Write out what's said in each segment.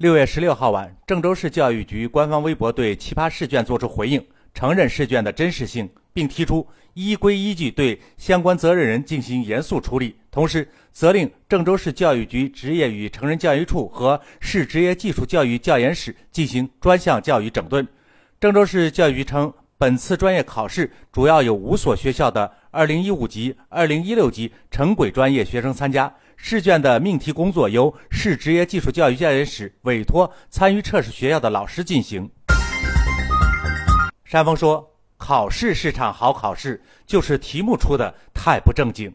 六月十六号晚，郑州市教育局官方微博对奇葩试卷作出回应，承认试卷的真实性，并提出依规依据对相关责任人进行严肃处理，同时责令郑州市教育局职业与成人教育处和市职业技术教育教研室进行专项教育整顿。郑州市教育局称，本次专业考试主要有五所学校的二零一五级、二零一六级城轨专业学生参加。试卷的命题工作由市职业技术教育教研室委托参与测试学校的老师进行。山峰说：“考试是场好考试，就是题目出的太不正经。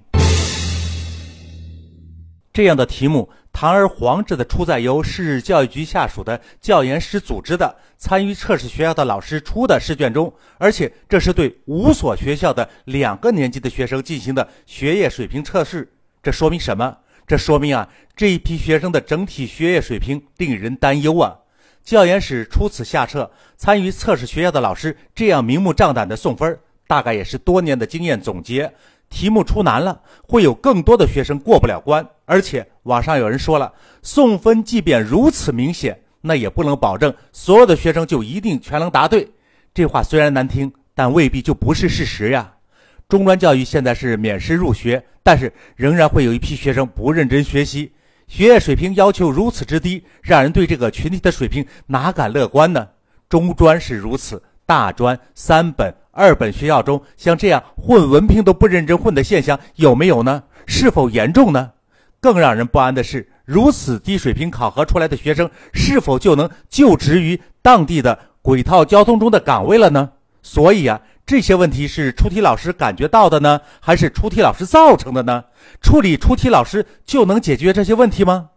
这样的题目堂而皇之的出在由市教育局下属的教研室组织的参与测试学校的老师出的试卷中，而且这是对五所学校的两个年级的学生进行的学业水平测试，这说明什么？”这说明啊，这一批学生的整体学业水平令人担忧啊！教研室出此下策，参与测试学校的老师这样明目张胆的送分，大概也是多年的经验总结。题目出难了，会有更多的学生过不了关。而且网上有人说了，送分即便如此明显，那也不能保证所有的学生就一定全能答对。这话虽然难听，但未必就不是事实呀。中专教育现在是免试入学，但是仍然会有一批学生不认真学习，学业水平要求如此之低，让人对这个群体的水平哪敢乐观呢？中专是如此，大专、三本、二本学校中，像这样混文凭都不认真混的现象有没有呢？是否严重呢？更让人不安的是，如此低水平考核出来的学生，是否就能就职于当地的轨道交通中的岗位了呢？所以啊。这些问题是出题老师感觉到的呢，还是出题老师造成的呢？处理出题老师就能解决这些问题吗？